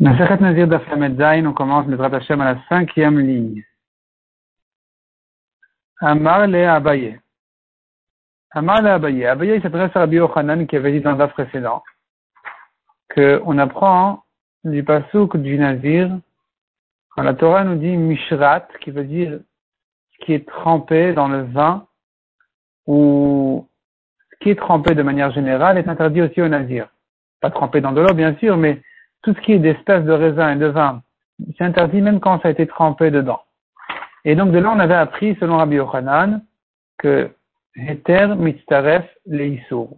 Masachet Nazir d'Aflamed Zain, on commence le Hashem à la cinquième ligne. Amar le Abaye. Amar le Abaye. Abaye s'adresse à Rabbi Yochanan qui avait dit dans le précédent qu'on apprend du pasouk du Nazir quand la Torah nous dit Mishrat, qui veut dire ce qui est trempé dans le vin ou ce qui est trempé de manière générale est interdit aussi au Nazir. Pas trempé dans de l'eau, bien sûr, mais tout ce qui est d'espèces de raisin et de vin, c'est interdit même quand ça a été trempé dedans. Et donc de là, on avait appris, selon Rabbi Yochanan, que Heter mitzaref leisur.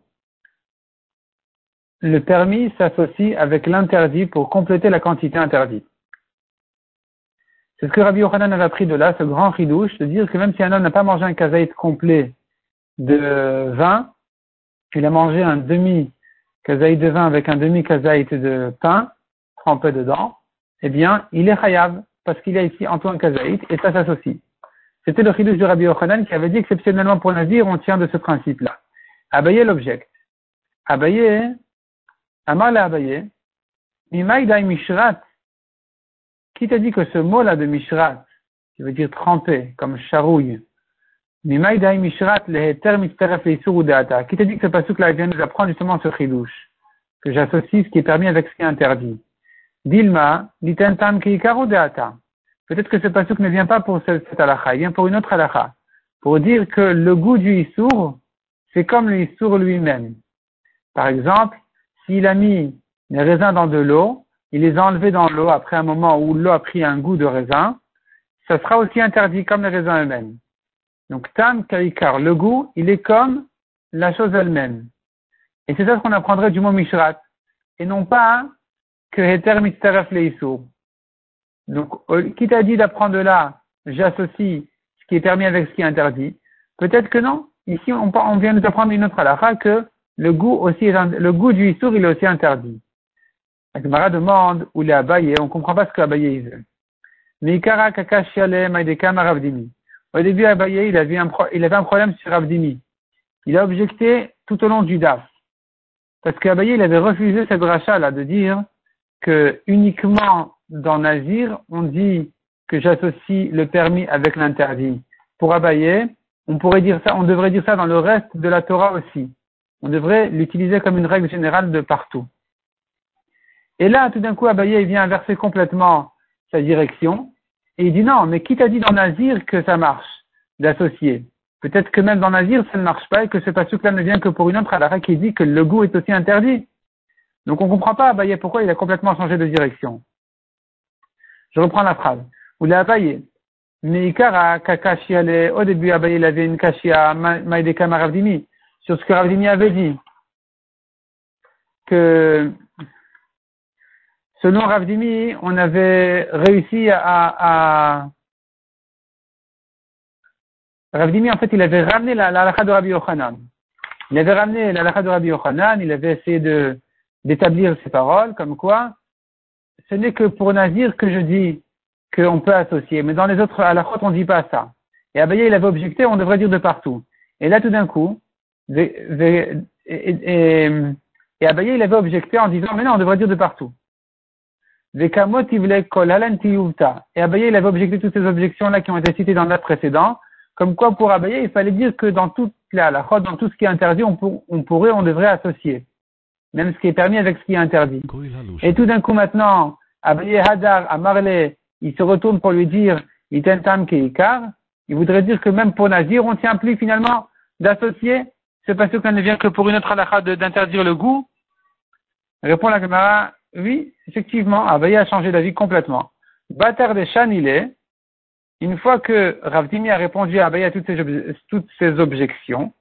Le permis s'associe avec l'interdit pour compléter la quantité interdite. C'est ce que Rabbi Yochanan avait appris de là, ce grand ridouche, de dire que même si un homme n'a pas mangé un kazaït complet de vin, il a mangé un demi kazaït de vin avec un demi kazaït de pain, trempé dedans, eh bien, il est chayav, parce qu'il y a ici Antoine Kazaït, et ça s'associe. C'était le chidouche de Rabbi Yochanan qui avait dit exceptionnellement pour Nazir, on tient de ce principe-là. Abaye l'object. Abaye, Amal Abaye, Mimaïdai Mishrat. Qui t'a dit que ce mot-là de Mishrat, qui veut dire trempé, comme charouille, Mimaïdai Mishrat, le Mitzteref Deata. Qui t'a dit que ce pasouk-là vient nous apprendre justement ce chidouche, que j'associe ce qui est permis avec ce qui est interdit. Dilma, tam deata. Peut-être que ce pasuk ne vient pas pour cette halakha, il vient pour une autre halakha. Pour dire que le goût du issour, c'est comme le issour lui-même. Par exemple, s'il a mis les raisins dans de l'eau, il les a enlevés dans l'eau après un moment où l'eau a pris un goût de raisin, ça sera aussi interdit comme les raisins eux-mêmes. Donc, tam karikar, le goût, il est comme la chose elle-même. Et c'est ça qu'on apprendrait du mot mishrat. Et non pas que Heter Mitzaref Donc, qui t'a dit d'apprendre là, j'associe ce qui est permis avec ce qui est interdit Peut-être que non. Ici, on, on vient nous apprendre une autre halakha que le goût aussi le goût du Issour, il est aussi interdit. La Gemara demande où il est abayé, on comprend pas ce que abayé veut. Au début, Abaye, il avait un, il avait un problème sur Ravdimi. Il a objecté tout au long du DAF. Parce qu'Abaye, il avait refusé cette rachat là de dire que uniquement dans Nazir, on dit que j'associe le permis avec l'interdit. Pour Abaye, on pourrait dire ça, on devrait dire ça dans le reste de la Torah aussi. On devrait l'utiliser comme une règle générale de partout. Et là, tout d'un coup, Abaye vient inverser complètement sa direction et il dit non, mais qui t'a dit dans Nazir que ça marche d'associer? Peut-être que même dans Nazir, ça ne marche pas et que ce passage-là ne vient que pour une autre halakha qui dit que le goût est aussi interdit. Donc on ne comprend pas Abaye pourquoi il a complètement changé de direction. Je reprends la phrase. L'avez Abaye. Meikara kakashiale. Au début, Abaye il avait une kashia maïdeka Ravdimi sur ce que Ravdimi avait dit. Que selon Ravdimi, on avait réussi à, à Ravdimi, en fait, il avait ramené la, la de Rabbi Yochanan. Il avait ramené la de Rabbi Yochanan, il avait essayé de, d'établir ces paroles, comme quoi ce n'est que pour Nazir que je dis qu'on peut associer, mais dans les autres à la fois on ne dit pas ça. Et Abaye il avait objecté, on devrait dire de partout. Et là tout d'un coup, et, et, il avait objecté en disant mais non on devrait dire de partout. Et Abaye il avait objecté toutes ces objections là qui ont été citées dans le précédent, comme quoi pour Abaye il fallait dire que dans toute la, la dans tout ce qui est interdit on pourrait, on devrait associer même ce qui est permis avec ce qui est interdit. Et tout d'un coup maintenant, Abaye Hadar, à Marley, il se retourne pour lui dire, Keikar, il voudrait dire que même pour Nazir, on ne tient plus finalement d'associer, c'est parce qu'on ne vient que pour une autre halakha d'interdire le goût. Répond la caméra, oui, effectivement, Abaye a changé d'avis complètement. Batar de Shan, il est, une fois que Ravdimi a répondu à Abaye à toutes toutes ses objections,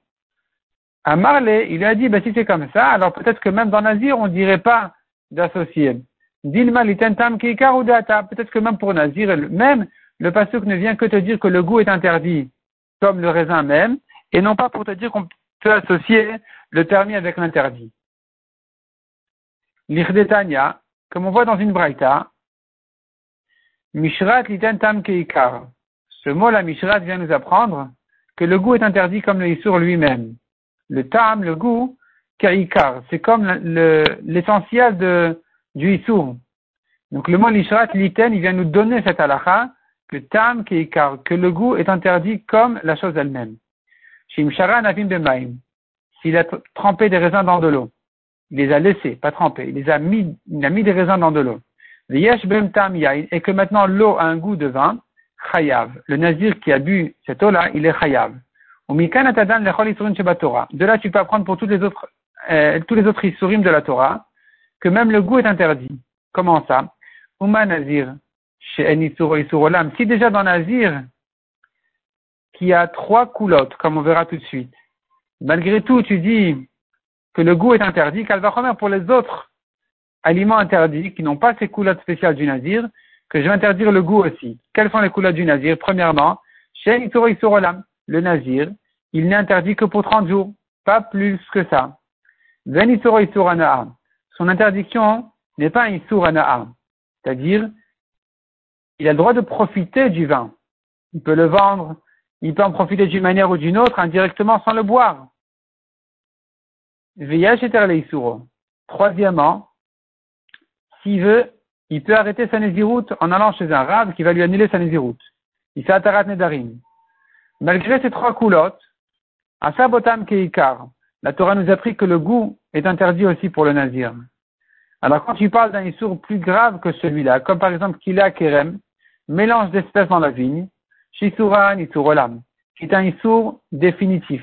à Marley, il lui a dit, ben, si c'est comme ça, alors peut-être que même dans Nazir, on ne dirait pas d'associer. Dilma litentam data. Peut-être que même pour Nazir, même le pasuk ne vient que te dire que le goût est interdit, comme le raisin même, et non pas pour te dire qu'on peut associer le permis avec l'interdit. L'Irdetania, comme on voit dans une braïta, Mishrat litentam keikar. Ce mot-là, Mishrat, vient nous apprendre que le goût est interdit comme le Issour lui-même le tam, le goût, kaikar. C'est comme l'essentiel du issour. Donc le mot lishrat liten, il vient nous donner cette halakha que tam que le goût est interdit comme la chose elle-même. S'il a trempé des raisins dans de l'eau, il les a laissés, pas trempés, il les a mis, il a mis des raisins dans de l'eau. Et que maintenant l'eau a un goût de vin, chayav. Le nazir qui a bu cette eau-là, il est chayav. De là, tu peux apprendre pour toutes les autres, euh, tous les autres isurim de la Torah, que même le goût est interdit. Comment ça? Si déjà dans nazir, qui a trois coulottes, comme on verra tout de suite, malgré tout, tu dis que le goût est interdit, qu'Alvachomer pour les autres aliments interdits qui n'ont pas ces coulottes spéciales du nazir, que je vais interdire le goût aussi. Quelles sont les coulottes du nazir? Premièrement, chez le nazir, il n'est interdit que pour 30 jours, pas plus que ça. Son interdiction n'est pas un isur c'est-à-dire, il a le droit de profiter du vin. Il peut le vendre, il peut en profiter d'une manière ou d'une autre, indirectement sans le boire. Troisièmement, s'il veut, il peut arrêter sa nésiroute en allant chez un rab qui va lui annuler sa nésiroute. Il Atarat Nedarim. Malgré ces trois coulottes, à Sabotam Keikar, la Torah nous a appris que le goût est interdit aussi pour le nazir. Alors quand tu parles d'un issour plus grave que celui-là, comme par exemple Kila Kerem, mélange d'espèces dans la vigne, Shisuran Olam, qui est un issour définitif.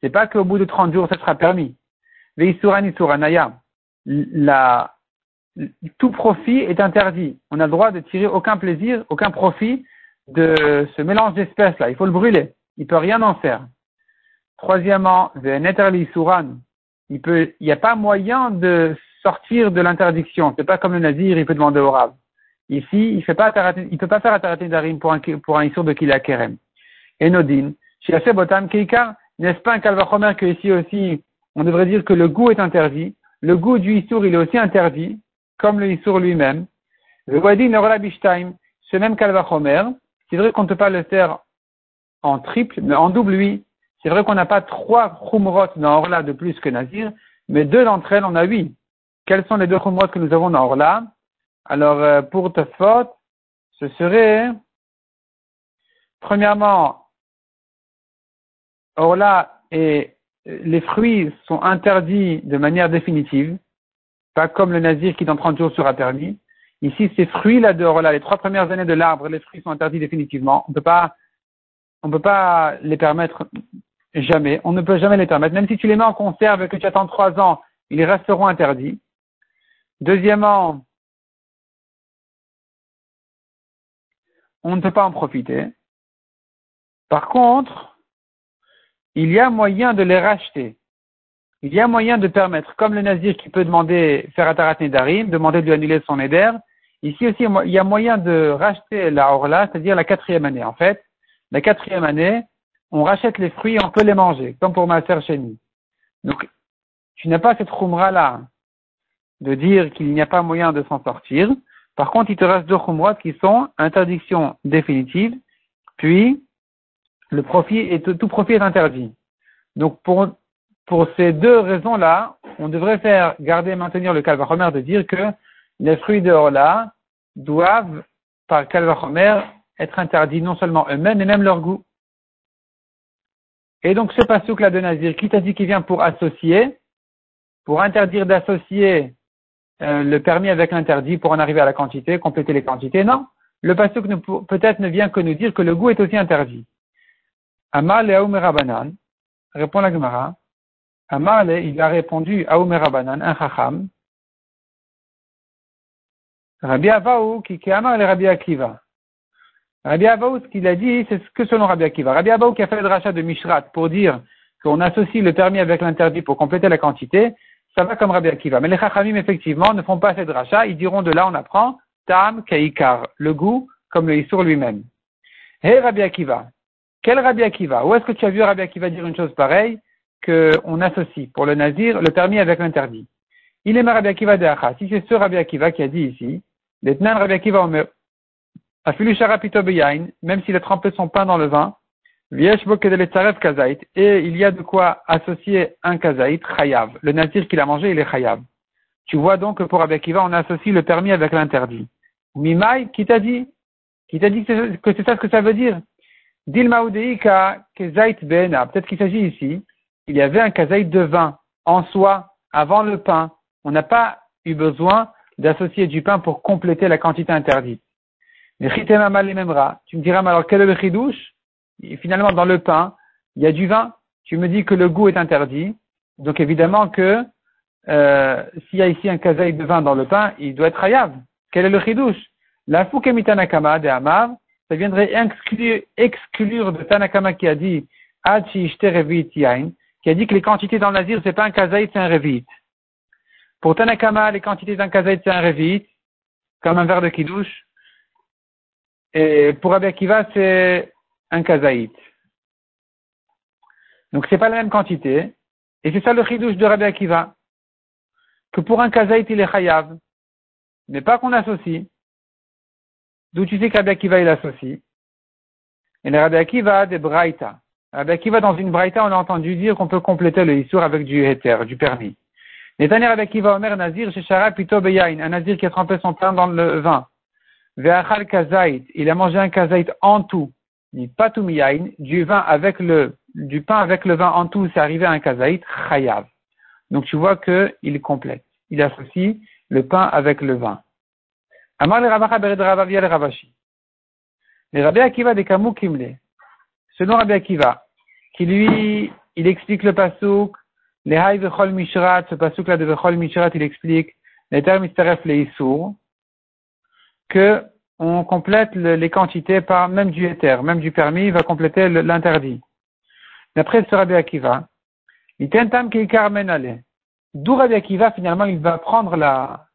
C'est pas qu'au bout de 30 jours, ça sera permis. Veisuran Isuranaya, la, tout profit est interdit. On a le droit de tirer aucun plaisir, aucun profit de ce mélange d'espèces là. Il faut le brûler. Il peut rien en faire. Troisièmement, il peut, il n'y a pas moyen de sortir de l'interdiction. C'est pas comme le nazir, il peut demander au rab. Ici, il fait pas il peut pas faire ataratin d'arim pour un, pour un issour de kila kerem. Et nodin, chez botam n'est-ce pas un calvachomer que ici aussi, on devrait dire que le goût est interdit. Le goût du issour, il est aussi interdit, comme le issour lui-même. Le ce même calvachomer, c'est vrai qu'on ne peut pas le faire en triple, mais en double, oui. C'est vrai qu'on n'a pas trois chumrot dans Orla de plus que Nazir, mais deux d'entre elles, on a huit. Quelles sont les deux chumrot que nous avons dans Orla? Alors, euh, pour faute, ce serait, premièrement, Orla et les fruits sont interdits de manière définitive, pas comme le nazir qui dans 30 jours sera permis. Ici, ces fruits-là de Orla, les trois premières années de l'arbre, les fruits sont interdits définitivement. On ne peut pas, on peut pas les permettre jamais. On ne peut jamais les permettre. Même si tu les mets en conserve et que tu attends trois ans, ils resteront interdits. Deuxièmement, on ne peut pas en profiter. Par contre, il y a moyen de les racheter. Il y a moyen de permettre, comme le nazir qui peut demander faire Atarat Nedarim, demander de lui annuler son éder, ici aussi il y a moyen de racheter la Orla, c'est-à-dire la quatrième année. En fait, la quatrième année, on rachète les fruits et on peut les manger, comme pour ma sœur Chénie. Donc, tu n'as pas cette roumra là de dire qu'il n'y a pas moyen de s'en sortir. Par contre, il te reste deux khumrat qui sont interdiction définitive, puis le profit est, tout profit est interdit. Donc, pour, pour ces deux raisons-là, on devrait faire garder et maintenir le calvachomer de dire que les fruits de Orla doivent, par calvachomer, être interdits non seulement eux-mêmes, mais même leur goût. Et donc, ce pasouk-là de Nazir, qui t'a dit qu'il vient pour associer, pour interdire d'associer euh, le permis avec l'interdit pour en arriver à la quantité, compléter les quantités. Non. Le pasuk peut-être ne vient que nous dire que le goût est aussi interdit. Amal et répond la Gemara. Amal, il a répondu à Rabanan, un chacham. Rabbi Avaou, qui, Amar le Rabbi Akiva. Rabbi Avaou, ce qu'il a dit, c'est ce que selon Rabbi Akiva. Rabbi Avaou qui a fait le rachat de Mishrat pour dire qu'on associe le permis avec l'interdit pour compléter la quantité, ça va comme Rabbi Akiva. Mais les Chachamim, effectivement, ne font pas cette rachat. Ils diront de là, on apprend Tam Kaikar, le goût, comme le Issour lui-même. Hé Rabbi Akiva. Quel Rabbi Akiva? Où est-ce que tu as vu Rabbi Akiva dire une chose pareille? Qu'on associe pour le Nazir le permis avec l'interdit Il est Rabbi Akiva de Acha. Si c'est ce Rabbi Akiva qui a dit ici, l'Etnan Rabbi Akiva même s'il a trempé son pain dans le vin, et il y a de quoi associer un kazaït, chayav. Le nazir qu'il a mangé, il est chayav. Tu vois donc que pour Rabbi Akiva, on associe le permis avec l'interdit. Mimai, qui t'a dit? Qui t'a dit que c'est ça ce que ça veut dire? Kezait bena. Peut-être qu'il s'agit ici, il y avait un kazaït de vin en soi, avant le pain. On n'a pas eu besoin d'associer du pain pour compléter la quantité interdite. Mais tu me diras, mais alors quel est le chidouche? Finalement, dans le pain, il y a du vin. Tu me dis que le goût est interdit. Donc évidemment que euh, s'il y a ici un kazaï de vin dans le pain, il doit être hayav. Quel est le chidouche? La fukemitanakama de Amav, ça viendrait exclure, exclure de Tanakama qui a dit qui a dit que les quantités dans le nazir, c'est pas un kazaït, c'est un revit. Pour Tanakama, les quantités d'un kazaït, c'est un revit, comme un verre de kidouche. Et pour Rabbi Akiva, c'est un kazaït. Donc c'est pas la même quantité. Et c'est ça le chidouche de Rabbi Akiva. Que pour un kazaït, il est chayav. Mais pas qu'on associe. D'où tu sais que Rabbi Akiva, il associe. Et le Rabbi Akiva des braïta. Rabbi Akiva, dans une braïta, on a entendu dire qu'on peut compléter le issour avec du héter, du permis. Netanya Rabbi Akiva Omer Nazir, Sheshara Pito Beyain, un Nazir qui a trempé son pain dans le vin. Ve'achal kazait, il a mangé un kazait en tout, ni patumiyain, du vin avec le, du pain avec le vin en tout, c'est arrivé à un kazait, chayav. Donc tu vois qu'il complète. Il associe le pain avec le vin. Amar le Ravacha Bered Ravavia le Ravashi. Le Rabbi Akiva de Kamou Kimle. Selon Rabbi Akiva, qui lui, il explique le pasouk, les haï vechol mishrat, ce pasouk là de vechol mishrat, il explique les termes les que on complète les quantités par même du éther, même du permis, il va compléter l'interdit. D'après ce Rabbi Akiva, il tentam qui carmen D'où Rabbi Akiva, finalement, il va prendre la,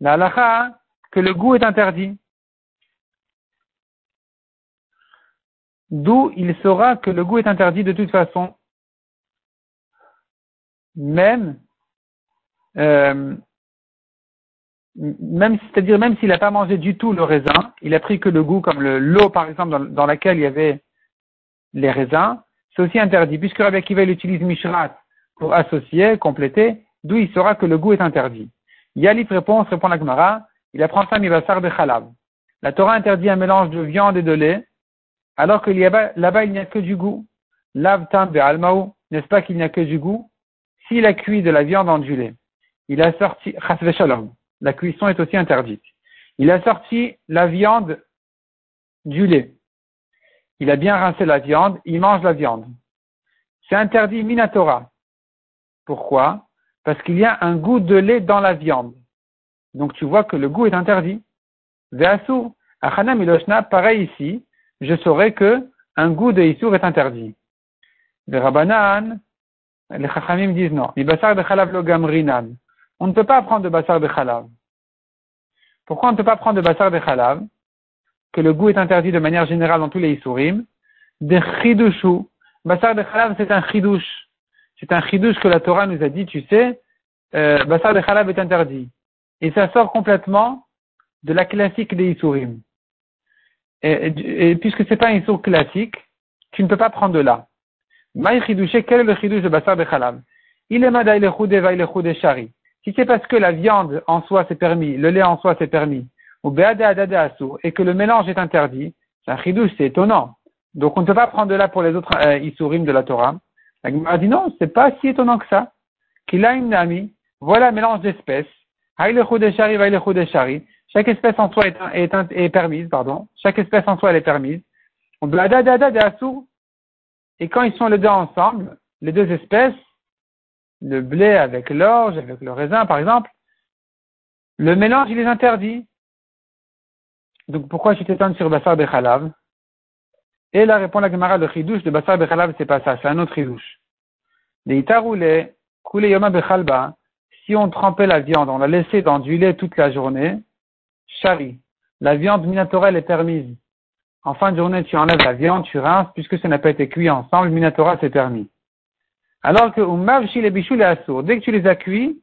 la halakha que le goût est interdit. D'où il saura que le goût est interdit de toute façon. Même, euh, c'est-à-dire même s'il n'a pas mangé du tout le raisin, il a pris que le goût, comme l'eau par exemple dans, laquelle il y avait les raisins, c'est aussi interdit. Puisque Rabbi Akiva il utilise Mishrat pour associer, compléter, d'où il saura que le goût est interdit. Yalif réponse, répond la Gemara, il apprend ça mivasar de chalav. La Torah interdit un mélange de viande et de lait, alors que là-bas il n'y a que du goût. Lav tam almaou, n'est-ce pas qu'il n'y a que du goût? S'il a cuit de la viande en du lait, il a sorti, la cuisson est aussi interdite. Il a sorti la viande du lait. Il a bien rincé la viande, il mange la viande. C'est interdit minatora. Pourquoi? Parce qu'il y a un goût de lait dans la viande. Donc tu vois que le goût est interdit. Ve'asur, achana miloshna, pareil ici, je saurais que un goût de isur est interdit. Les rabanan, les chachamim disent non. de chalav. On ne peut pas prendre de bassar de chalav. Pourquoi on ne peut pas prendre de bassar de chalav Que le goût est interdit de manière générale dans tous les isurim. De chidushu. Bassar de chalav, c'est un chidouche. C'est un chidouche que la Torah nous a dit, tu sais, euh, de chalav est interdit. Et ça sort complètement de la classique des isurim. Et, et, puisque c'est pas un isur classique, tu ne peux pas prendre de là. Maï chidouché, quel est le chidouche de bassar de chalav Il est madaï le le shari. Si c'est parce que la viande en soi c'est permis, le lait en soi c'est permis, ou et que le mélange est interdit, c'est un chidouche, c'est étonnant. Donc on ne peut pas prendre de là pour les autres euh, de la Torah. La dit non, c'est pas si étonnant que ça. Qu'il a une amie, voilà un mélange d'espèces. Chaque espèce en soi est, est, permise, pardon. Chaque espèce en soi elle est permise. Et quand ils sont les deux ensemble, les deux espèces, le blé avec l'orge, avec le raisin, par exemple, le mélange, il est interdit. Donc, pourquoi je t'étonne sur Bassar Bechalav Et là, répond la Gemara, le chidouche de Bassar Bechalav, c'est pas ça, c'est un autre chidouche. Les itaroulé, koulé yoma bechalba, si on trempait la viande, on la laissait dans du lait toute la journée, chari, la viande minatorelle est permise. En fin de journée, tu enlèves la viande, tu rinces, puisque ça n'a pas été cuit ensemble, minatora c'est permis. Alors que Umavshi les bichou les assour, dès que tu les as cuits,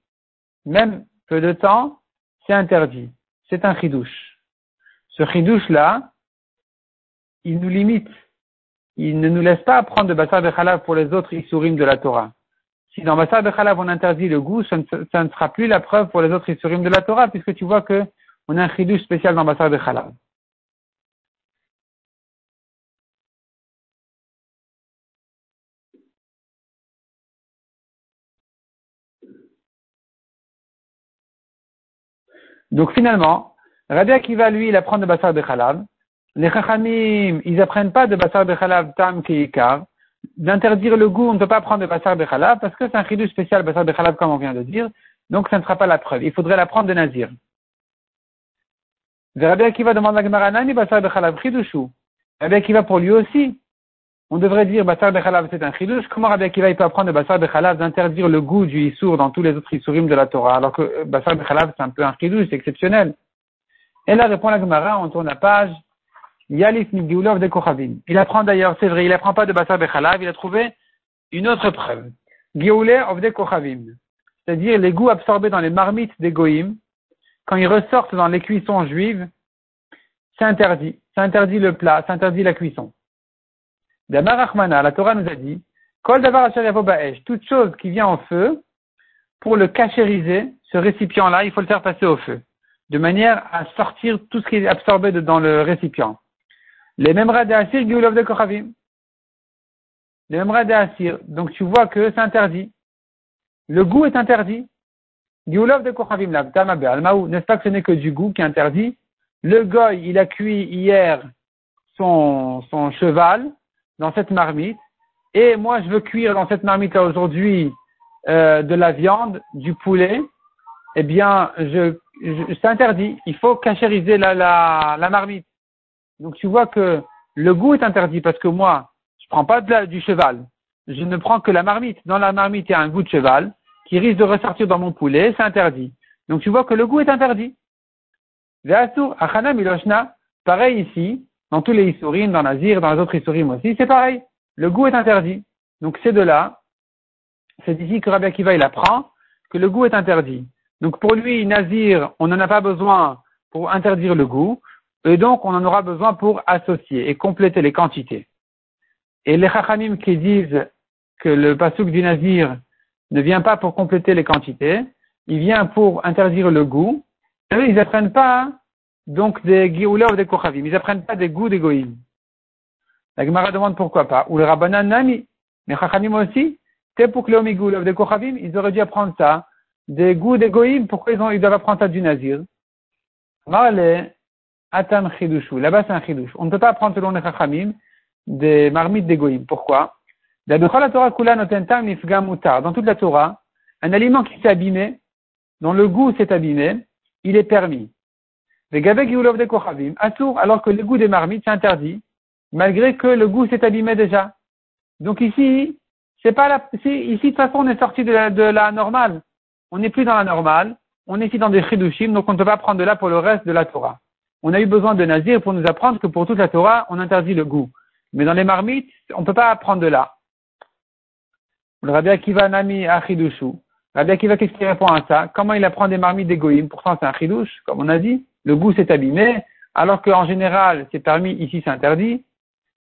même peu de temps, c'est interdit. C'est un chidouche. Ce chidouche-là, il nous limite. Il ne nous laisse pas prendre de bassar de pour les autres isurim de la Torah. Si dans Bassar de Khalab on interdit le goût, ça ne, sera plus la preuve pour les autres Isurim de la Torah, puisque tu vois que on a un chidouche spécial dans Bassar de Khalab. Donc finalement, Rabbi Akiva, lui, il apprend de Bassar de Khalab. Les Chachamim, ils apprennent pas de Bassar de Khalab tam Keikar. D'interdire le goût, on ne peut pas prendre de Bassar de Khalab parce que c'est un chidouche spécial Bassar de Khalab comme on vient de dire. Donc ça ne sera pas la preuve. Il faudrait l'apprendre de Nazir. Rabbi Akiva demande à Gemara, Nani Bassar de Khalab chidushu. Rabbi Akiva pour lui aussi. On devrait dire Bassar de Khalab c'est un chidouche. Comment Rabbi Akiva il peut apprendre de Bassar de Khalab d'interdire le goût du Issour dans tous les autres Issourim de la Torah alors que euh, Bassar de Khalab c'est un peu un chidouche, c'est exceptionnel. Et là répond la Gemara, on tourne la page. Il apprend d'ailleurs, c'est vrai, il apprend pas de Bassar de Khalab, il a trouvé une autre preuve. Gioule of de Kochavim. C'est-à-dire les goûts absorbés dans les marmites des Goïm, quand ils ressortent dans les cuissons juives, c'est interdit. C'est interdit le plat, c'est interdit la cuisson. Rachmana, la Torah nous a dit, Kol davar toute chose qui vient en feu, pour le cachériser, ce récipient-là, il faut le faire passer au feu, de manière à sortir tout ce qui est absorbé dans le récipient. Les mêmes Assir, Gulov de Kochavim. Les mêmes Assir. Donc tu vois que c'est interdit. Le goût est interdit. Gulov de Kochavim, N'est-ce pas que ce n'est que du goût qui est interdit? Le goy, il a cuit hier son, son cheval, dans cette marmite, et moi je veux cuire dans cette marmite aujourd'hui euh, de la viande, du poulet, eh bien, je, je c'est interdit. Il faut cachériser la, la, la marmite. Donc tu vois que le goût est interdit parce que moi, je prends pas de la, du cheval. Je ne prends que la marmite. Dans la marmite, il y a un goût de cheval qui risque de ressortir dans mon poulet, c'est interdit. Donc tu vois que le goût est interdit. Achana Miloshna, pareil ici, dans tous les Issourim, dans Nazir, dans les autres Issourim aussi, c'est pareil. Le goût est interdit. Donc c'est de là, c'est ici que Rabbi Akiva il apprend que le goût est interdit. Donc pour lui, Nazir, on n'en a pas besoin pour interdire le goût, et donc on en aura besoin pour associer et compléter les quantités. Et les Chachamim qui disent que le pasouk du Nazir ne vient pas pour compléter les quantités, il vient pour interdire le goût, ils n'apprennent pas donc des Géoula ou des Kochavim. Ils n'apprennent pas des goûts des Goïm. La Gemara demande pourquoi pas. Ou le Rabbanan Nami. Mais Chachamim aussi. C'est pour ou des ils auraient dû apprendre ça. Des goûts des Goïm. Pourquoi ils, ont, ils doivent apprendre ça du Nazir? Atam Chidushu. Là-bas, c'est un Chidush. On ne peut pas apprendre selon les Chachamim des marmites des Goïm. Pourquoi? Dans toute la Torah, un aliment qui s'est abîmé, dont le goût s'est abîmé, il est permis. Alors que le goût des marmites, c'est interdit, malgré que le goût s'est abîmé déjà. Donc ici, c'est pas la, ici, de toute façon, on est sorti de la, de la normale. On n'est plus dans la normale. On est ici dans des chidushim, donc on ne peut pas prendre de là pour le reste de la Torah. On a eu besoin de Nazir pour nous apprendre que pour toute la Torah, on interdit le goût. Mais dans les marmites, on ne peut pas apprendre de là. Rabbi Akiva Nami Achidushu. Rabbi Akiva, qu'est-ce qu'il répond à ça? Comment il apprend des marmites d'égoïm Pourtant, c'est un chidouche, comme on a dit. Le goût s'est abîmé, alors qu'en général, c'est permis, ici, c'est interdit.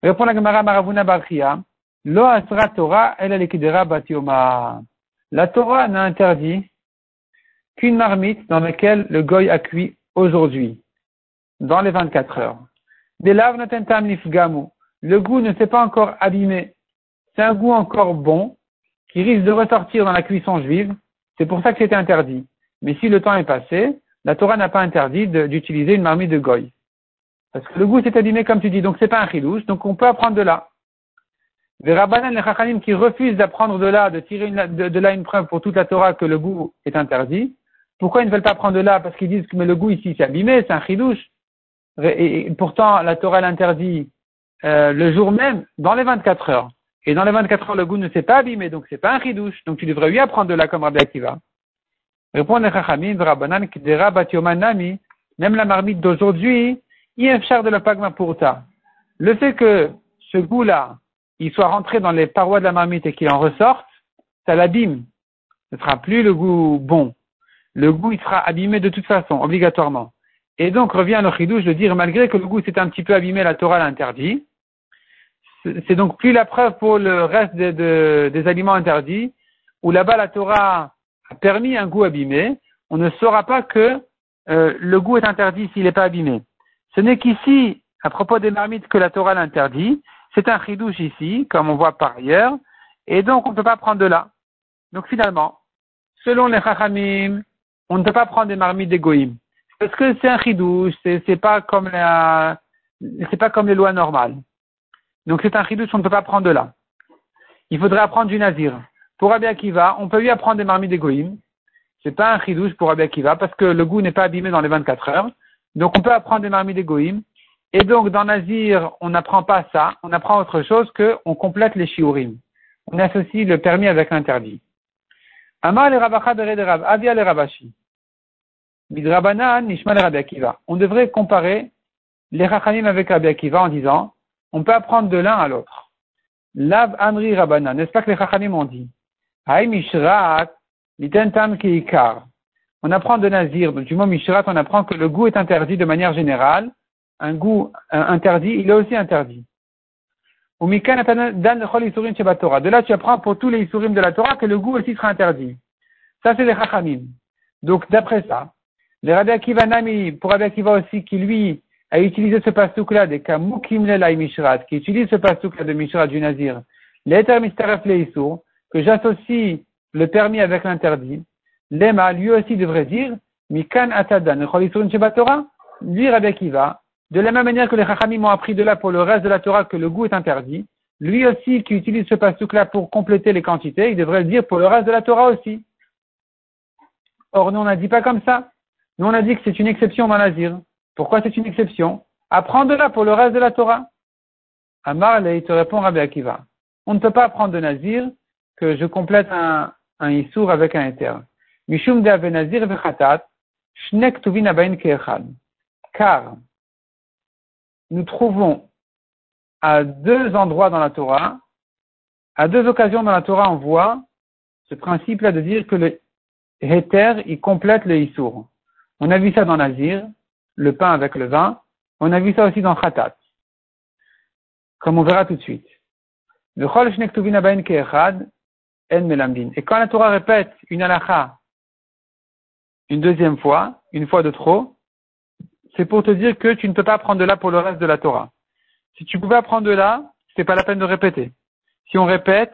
Répond la Gemara Maravuna Barchia. Lo asra Torah, elle est batioma. La Torah n'a interdit qu'une marmite dans laquelle le goy a cuit aujourd'hui, dans les 24 heures. Le goût ne s'est pas encore abîmé. C'est un goût encore bon, qui risque de ressortir dans la cuisson juive. C'est pour ça que c'était interdit. Mais si le temps est passé, la Torah n'a pas interdit d'utiliser une marmite de goy. Parce que le goût s'est abîmé comme tu dis, donc c'est pas un chidouche, donc on peut apprendre de là. Les rabbanan, les qui refusent d'apprendre de là, de tirer de, là une preuve pour toute la Torah que le goût est interdit, pourquoi ils ne veulent pas prendre de là? Parce qu'ils disent que le goût ici c'est abîmé, c'est un chidouche. Et, pourtant la Torah l'interdit euh, le jour même, dans les 24 heures. Et dans les 24 heures, le goût ne s'est pas abîmé, donc c'est pas un chidouche. Donc tu devrais lui apprendre de là comme Rabbi Akiva. Répond les Chachamim, Rabbanan, Kdera Batiomanami, même la marmite d'aujourd'hui, de la pagma pourta. Le fait que ce goût-là, il soit rentré dans les parois de la marmite et qu'il en ressorte, ça l'abîme. Ce ne sera plus le goût bon. Le goût, il sera abîmé de toute façon, obligatoirement. Et donc revient le chidouche de dire, malgré que le goût s'est un petit peu abîmé, la Torah l'interdit, c'est donc plus la preuve pour le reste des aliments interdits, où là-bas la Torah a permis un goût abîmé, on ne saura pas que euh, le goût est interdit s'il n'est pas abîmé. Ce n'est qu'ici, à propos des marmites, que la Torah l'interdit. C'est un chidouche ici, comme on voit par ailleurs, et donc on ne peut pas prendre de là. Donc finalement, selon les chachamim, on ne peut pas prendre des marmites d'égoïm. Parce que c'est un chidouche, c'est, pas comme la, c'est pas comme les lois normales. Donc c'est un chidouche, on ne peut pas prendre de là. Il faudrait apprendre du nazir. Pour Rabbi Akiva, on peut lui apprendre des marmites d'égoïm. C'est pas un chidouche pour Rabbi Akiva parce que le goût n'est pas abîmé dans les 24 heures. Donc on peut apprendre des marmites d'égoïm. Et donc dans Nazir, on n'apprend pas ça, on apprend autre chose que on complète les shiurim. On associe le permis avec l'interdit. Amar le Rabacha le Rabashi. On devrait comparer les Rachamim avec Rabbi Akiva en disant, on peut apprendre de l'un à l'autre. Lav Amri Rabana, n'est-ce pas que les Rachamim ont dit? On apprend de Nazir, du mot Mishrat, on apprend que le goût est interdit de manière générale. Un goût interdit, il est aussi interdit. De là, tu apprends pour tous les Isurim de la Torah que le goût aussi sera interdit. Ça, c'est les Chachamim. Donc, d'après ça, les Rabbi Akiva Nami, pour Rabbi Akiva aussi, qui lui a utilisé ce pasouk-là, des Kamukim Lelai Mishrat, qui utilise ce pasouk-là de Mishrat du Nazir, l'éter Mistaref Leisur, que j'associe le permis avec l'interdit, Lema, lui aussi devrait dire, Mikan Atadan, lui Rabbi Akiva, de la même manière que les Chachamim ont appris de là pour le reste de la Torah que le goût est interdit, lui aussi qui utilise ce pasouk-là pour compléter les quantités, il devrait le dire pour le reste de la Torah aussi. Or, nous on n'a dit pas comme ça. Nous on a dit que c'est une exception dans l'Azir. Pourquoi c'est une exception? Apprends de là pour le reste de la Torah. Amar, il te répond Rabbi Akiva. On ne peut pas apprendre de Nazir que je complète un, un Issour avec un Éther. Mishum de Avenazir vechatat, shnek tuvin. Car nous trouvons à deux endroits dans la Torah, à deux occasions dans la Torah, on voit ce principe-là de dire que le Héter, il complète le Issour. On a vu ça dans Nazir, le pain avec le vin. On a vu ça aussi dans Khatat. Comme on verra tout de suite. Et quand la Torah répète une halakha une deuxième fois, une fois de trop, c'est pour te dire que tu ne peux pas prendre de là pour le reste de la Torah. Si tu pouvais apprendre de là, c'est pas la peine de répéter. Si on répète,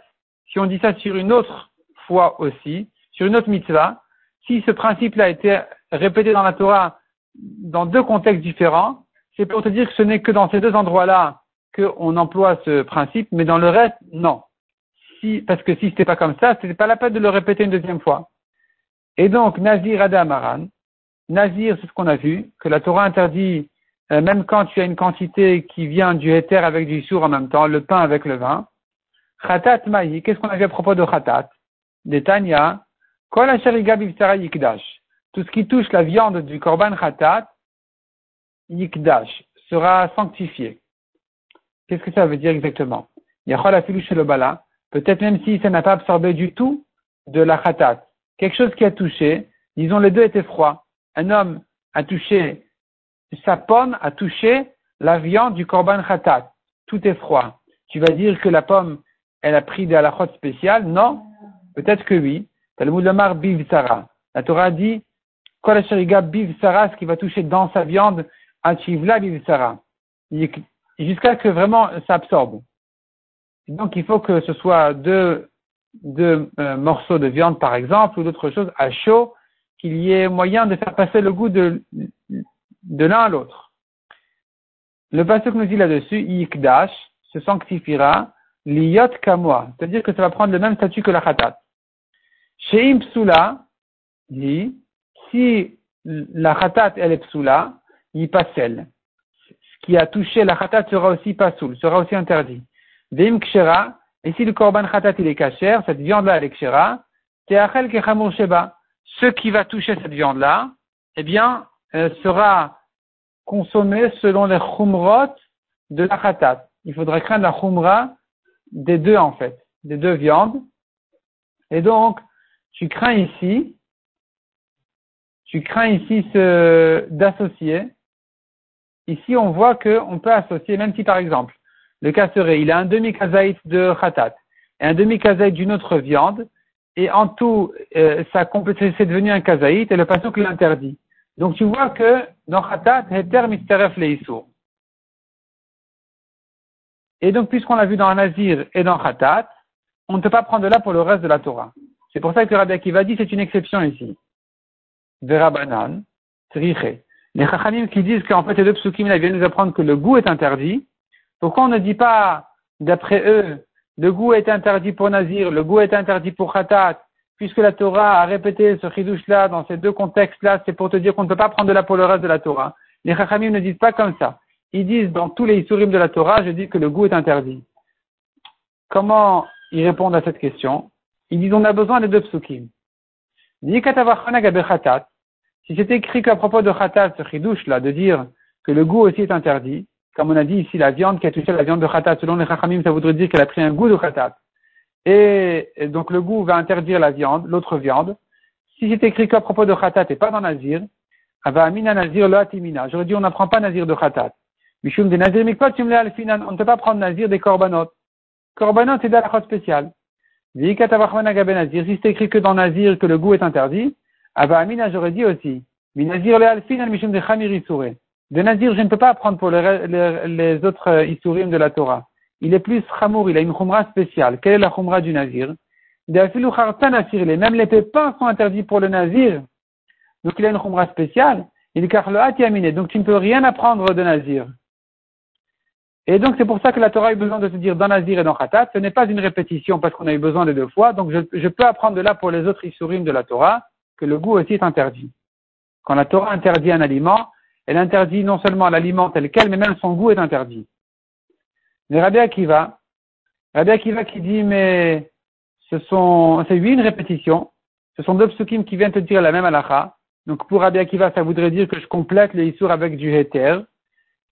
si on dit ça sur une autre fois aussi, sur une autre mitzvah, si ce principe-là a été répété dans la Torah dans deux contextes différents, c'est pour te dire que ce n'est que dans ces deux endroits-là qu'on emploie ce principe, mais dans le reste, non. Parce que si c'était pas comme ça, c'était pas la peine de le répéter une deuxième fois. Et donc, Nazir Adamaran, Nazir, c'est ce qu'on a vu, que la Torah interdit, euh, même quand tu as une quantité qui vient du éther avec du sourd en même temps, le pain avec le vin. Khatat maï, qu'est-ce qu'on a vu à propos de khatat? Des Tanya, kol yikdash. Tout ce qui touche la viande du korban khatat, yikdash, sera sanctifié. Qu'est-ce que ça veut dire exactement? Peut-être même si ça n'a pas absorbé du tout de la khatat. Quelque chose qui a touché, disons les deux étaient froids un homme a touché, sa pomme a touché la viande du korban khatat. Tout est froid. Tu vas dire que la pomme, elle a pris des halakhot spéciales? Non. Peut-être que oui. Talmud Lamar biv. La Torah dit, ce qui va toucher dans sa viande, achivla biv sara. Jusqu'à ce que vraiment ça absorbe. Donc il faut que ce soit deux, deux euh, morceaux de viande par exemple ou d'autres choses à chaud qu'il y ait moyen de faire passer le goût de, de l'un à l'autre. Le passage nous dit là-dessus, Yikdash se sanctifiera, liyot kamwa, c'est-à-dire que ça va prendre le même statut que la khatat. Chez Psula, dit, si la khatat elle est psula, il passel. Ce qui a touché la khatat sera aussi pasoul, sera aussi interdit. Veim kshera, et si le korban khatat il est kacher, cette viande-là elle est kshera, teachel kechamur sheba ce qui va toucher cette viande-là, eh bien, euh, sera consommé selon les chumrot de la khatat. Il faudra craindre la chumra des deux, en fait, des deux viandes. Et donc, tu crains ici, tu crains ici d'associer. Ici, on voit qu'on peut associer, même si par exemple, le cas serait, il a un demi-kazaït de khatat et un demi-kazaït d'une autre viande, et en tout, euh, ça c'est devenu un kazaït et le pasuk l'interdit. Donc tu vois que dans Khatat, Heter Misteref Leisur. Et donc, puisqu'on l'a vu dans Nazir et dans Khatat, on ne peut pas prendre de là pour le reste de la Torah. C'est pour ça que Rabbi Akiva dit c'est une exception ici. Vera Banan, Triché. Les Chachamim qui disent qu'en fait les deux psukim viennent nous apprendre que le goût est interdit. Pourquoi on ne dit pas, d'après eux, le goût est interdit pour Nazir, le goût est interdit pour Khatat, puisque la Torah a répété ce chidouche-là dans ces deux contextes-là, c'est pour te dire qu'on ne peut pas prendre de là pour le reste de la Torah. Les Chachamim ne disent pas comme ça. Ils disent dans tous les Isurim de la Torah, je dis que le goût est interdit. Comment ils répondent à cette question? Ils disent on a besoin des deux psukim. Si c'était écrit qu'à propos de khatat, ce chidouche là, de dire que le goût aussi est interdit, comme on a dit ici, la viande qui a touché la viande de khatat, selon les chachamim, ça voudrait dire qu'elle a pris un goût de khatat. Et, donc le goût va interdire la viande, l'autre viande. Si c'est écrit qu'à propos de khatat et pas dans nazir, ava amina nazir lo atimina. J'aurais dit on n'apprend pas nazir de khatat. Mishum de nazir on ne peut pas prendre nazir des korbanot. Korbanot c'est d'alachot spécial. Si c'est écrit que dans nazir que le goût est interdit, Ava Amina, j'aurais dit aussi, de De Nazir, je ne peux pas apprendre pour les, autres euh, isurim de la Torah. Il est plus chamour, il a une khumra spéciale. Quelle est la khumra du Nazir? Même les pépins sont interdits pour le Nazir. Donc il a une khumra spéciale. Il le Donc tu ne peux rien apprendre de Nazir. Et donc c'est pour ça que la Torah a eu besoin de se dire dans Nazir et dans Khatat. Ce n'est pas une répétition parce qu'on a eu besoin de deux fois. Donc je, je peux apprendre de là pour les autres isurim de la Torah que le goût aussi est interdit. Quand la Torah interdit un aliment, elle interdit non seulement l'aliment tel quel, mais même son goût est interdit. Mais Rabbi Akiva, Rabbi Akiva qui dit, mais ce sont, c'est lui une répétition, ce sont deux psukim qui viennent te dire la même halakha. Donc pour Rabbi Akiva, ça voudrait dire que je complète les issours avec du heter.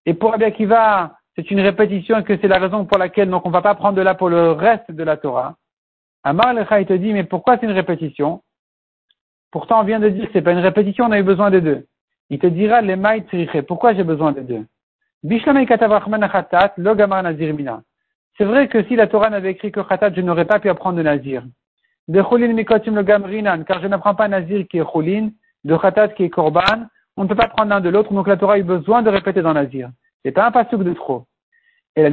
Et pour Rabbi Akiva, c'est une répétition et que c'est la raison pour laquelle donc on va pas prendre de là pour le reste de la Torah. Amar Lecha, il te dit, mais pourquoi c'est une répétition? Pourtant, on vient de dire que c'est pas une répétition, on a eu besoin des deux. Il te dira les maït Pourquoi j'ai besoin des deux? C'est vrai que si la Torah n'avait écrit que khatat, je n'aurais pas pu apprendre de nazir. De mikotim le gamrinan, car je n'apprends pas nazir qui est chulin, de khatat qui est korban. On ne peut pas prendre l'un de l'autre, donc la Torah a eu besoin de répéter dans nazir. C'est pas un pasuk de trop. Et la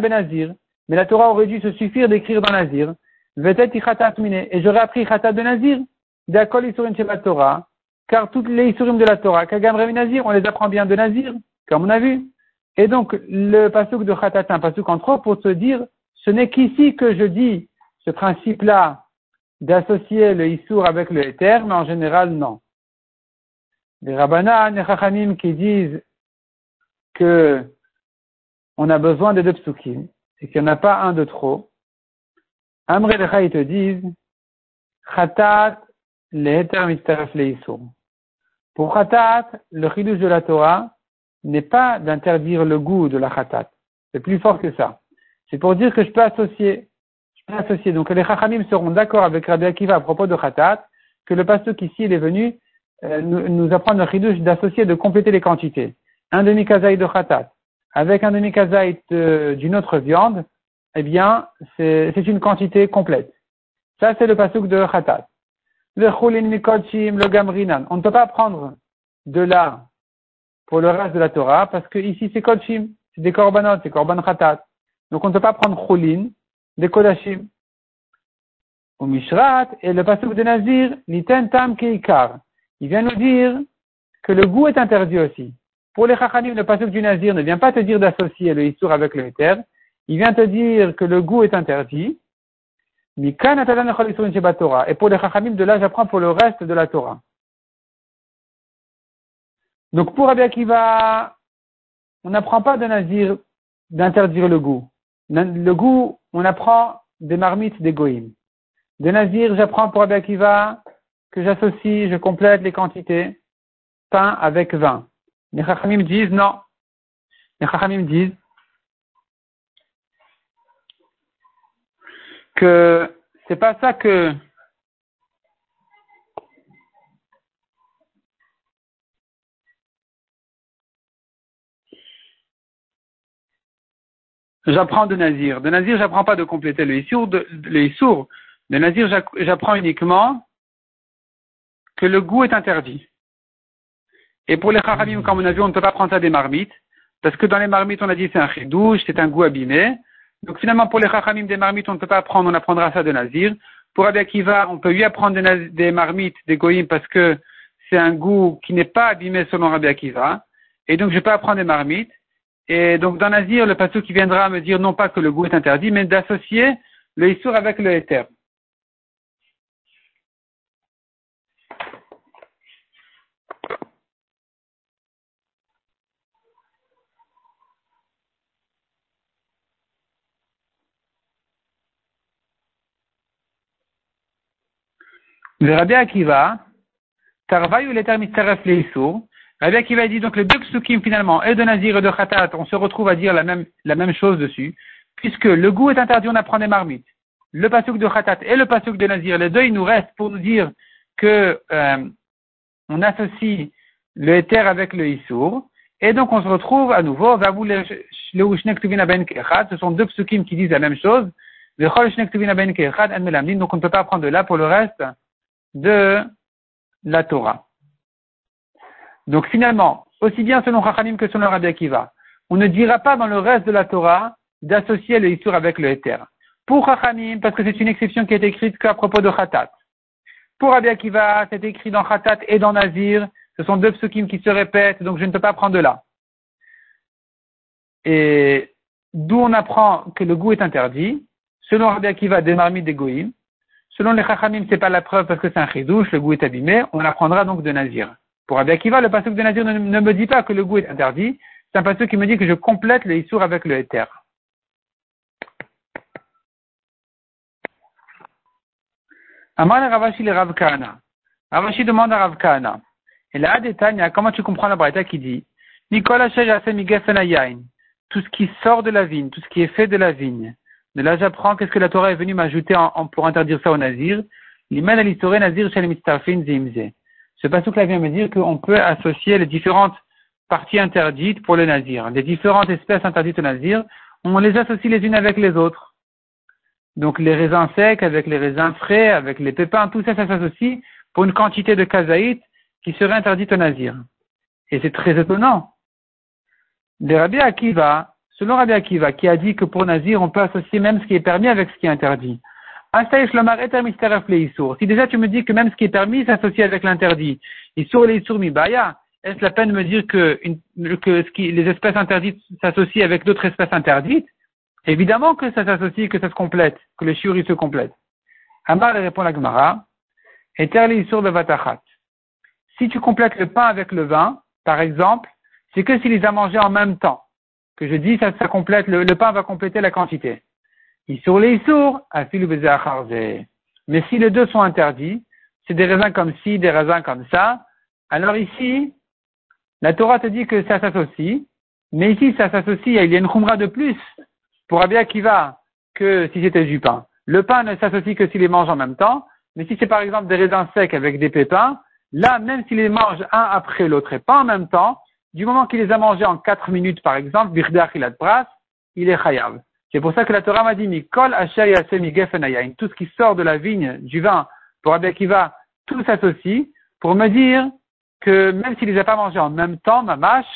ben nazir, mais la Torah aurait dû se suffire d'écrire dans nazir. Et j'aurais appris khatat de nazir. D'accord, Isurim la Torah, car toutes les Isurim de la Torah, Kagam Nazir, on les apprend bien de Nazir, comme on a vu. Et donc, le pasuk de Khatat, un pasuk en trop pour se dire, ce n'est qu'ici que je dis ce principe-là d'associer le avec le Éther, mais en général, non. Les Rabbanan et Chachamim qui disent que on a besoin des deux psukim et qu'il n'y en a pas un de trop. Amre ils te disent, Khatat Pour khatat, le chidouche de la Torah n'est pas d'interdire le goût de la khatat. C'est plus fort que ça. C'est pour dire que je peux associer. Je peux associer. Donc les chachamim seront d'accord avec Rabbi Akiva à propos de khatat, que le pasteur ici il est venu euh, nous, apprendre le chidouche d'associer, de compléter les quantités. Un demi kazaï de khatat avec un demi kazaï d'une autre viande, eh bien, c'est une quantité complète. Ça, c'est le pasuk de khatat le gamrinan. On ne peut pas prendre de là pour le reste de la Torah parce que ici c'est kodshim, c'est des korbanot, c'est korban khatat. Donc on ne peut pas prendre chulin des kodashim. Au Mishrat, et le pasuk de Nazir, niten tam keikar. Il vient nous dire que le goût est interdit aussi. Pour les chachanim, le pasuk du Nazir ne vient pas te dire d'associer le Issour avec le Héter. Il vient te dire que le goût est interdit. Et pour les Chachamim, de là, j'apprends pour le reste de la Torah. Donc pour Rabbi Akiva, on n'apprend pas de Nazir d'interdire le goût. Le goût, on apprend des marmites des goïms. De Nazir, j'apprends pour Rabbi Akiva que j'associe, je complète les quantités pain avec vin. Les Chachamim disent non. Les Chachamim disent que c'est pas ça que j'apprends de Nazir. De Nazir, j'apprends pas de compléter le Issour. De, le Le nazir, j'apprends uniquement que le goût est interdit. Et pour les chachamim, comme on a vu, on ne peut pas prendre ça des marmites, parce que dans les marmites, on a dit c'est un chidouche, c'est un goût abîmé. Donc finalement, pour les chachamim des marmites, on ne peut pas apprendre, on apprendra ça de nazir. Pour Rabbi Akiva, on peut lui apprendre des, marmites, des goïms, parce que c'est un goût qui n'est pas abîmé selon Rabbi Akiva. Et donc, je peux apprendre des marmites. Et donc, dans Nazir, le pasteur qui viendra me dire non pas que le goût est interdit, mais d'associer le Issour avec le Éther. Le Rabbi Akiva, Tarvaï ou l'éther mitzaref leisur. Rabbi Akiva dit donc les deux psukim finalement, et de Nazir et de Khatat, on se retrouve à dire la même, la même chose dessus, puisque le goût est interdit, on apprend des marmites. Le pasuk de Khatat et le pasuk de Nazir, les deux, ils nous restent pour nous dire que euh, on associe le éther avec le Issour. Et donc on se retrouve à nouveau, ce sont deux psukim qui disent la même chose. Donc on ne peut pas prendre de là pour le reste de la Torah. Donc finalement, aussi bien selon Chachamim que selon Rabbi Akiva, on ne dira pas dans le reste de la Torah d'associer le Issour avec le Éther. Pour Chachamim, parce que c'est une exception qui est écrite qu'à propos de Khatat. Pour Rabbi Akiva, c'est écrit dans Khatat et dans Nazir. Ce sont deux psukim qui se répètent, donc je ne peux pas prendre de là. Et d'où on apprend que le goût est interdit, selon Rabbi Akiva, des marmites des Selon les Chachamim, c'est pas la preuve parce que c'est un chidouche, le goût est abîmé, on apprendra donc de Nazir. Pour Rabbi Akiva, le passage de Nazir ne, me dit pas que le goût est interdit, c'est un passage qui me dit que je complète le Issour avec le Éther. Amar Ravashi le Rav Kahana. Ravashi demande à Rav. Et là, Tanya, comment tu comprends la braïta qui dit Nicolas Tout ce qui sort de la vigne, tout ce qui est fait de la vigne, de là, j'apprends qu'est-ce que la Torah est venue m'ajouter pour interdire ça au Nazir. L'iman al Nazir zimze. Ce passage-là vient me dire qu'on peut associer les différentes parties interdites pour le Nazir. Les différentes espèces interdites au Nazir, on les associe les unes avec les autres. Donc les raisins secs avec les raisins frais, avec les pépins, tout ça, ça s'associe pour une quantité de kazaït qui serait interdite au Nazir. Et c'est très étonnant. Le Rabbi Akiva, Selon Rabbi Akiva, qui a dit que pour Nazir, on peut associer même ce qui est permis avec ce qui est interdit. Si déjà tu me dis que même ce qui est permis s'associe avec l'interdit, est-ce la peine de me dire que, les espèces interdites s'associent avec d'autres espèces interdites? Évidemment que ça s'associe, que ça se complète, que le shiuri se complète. Amar répond la Gemara, Si tu complètes le pain avec le vin, par exemple, c'est que s'il les a mangés en même temps que je dis, ça, ça complète, le, pain va compléter la quantité. Issour les issour, Mais si les deux sont interdits, c'est des raisins comme ci, des raisins comme ça, alors ici, la Torah te dit que ça s'associe, mais ici, ça s'associe, il y a une khumra de plus pour Abia qui va que si c'était du pain. Le pain ne s'associe que s'il les mange en même temps, mais si c'est par exemple des raisins secs avec des pépins, là, même s'il les mange un après l'autre et pas en même temps, du moment qu'il les a mangés en quatre minutes, par exemple, il est chayav. C'est pour ça que la Torah m'a dit, Kol tout ce qui sort de la vigne, du vin, pour Rabbi Akiva, tout s'associe, pour me dire que même s'il les a pas mangés en même temps, ma mâche,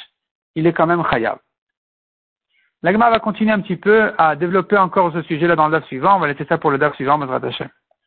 il est quand même chayav. L'agma va continuer un petit peu à développer encore ce sujet-là dans le DAF suivant. On va laisser ça pour le DAF suivant, Mazrat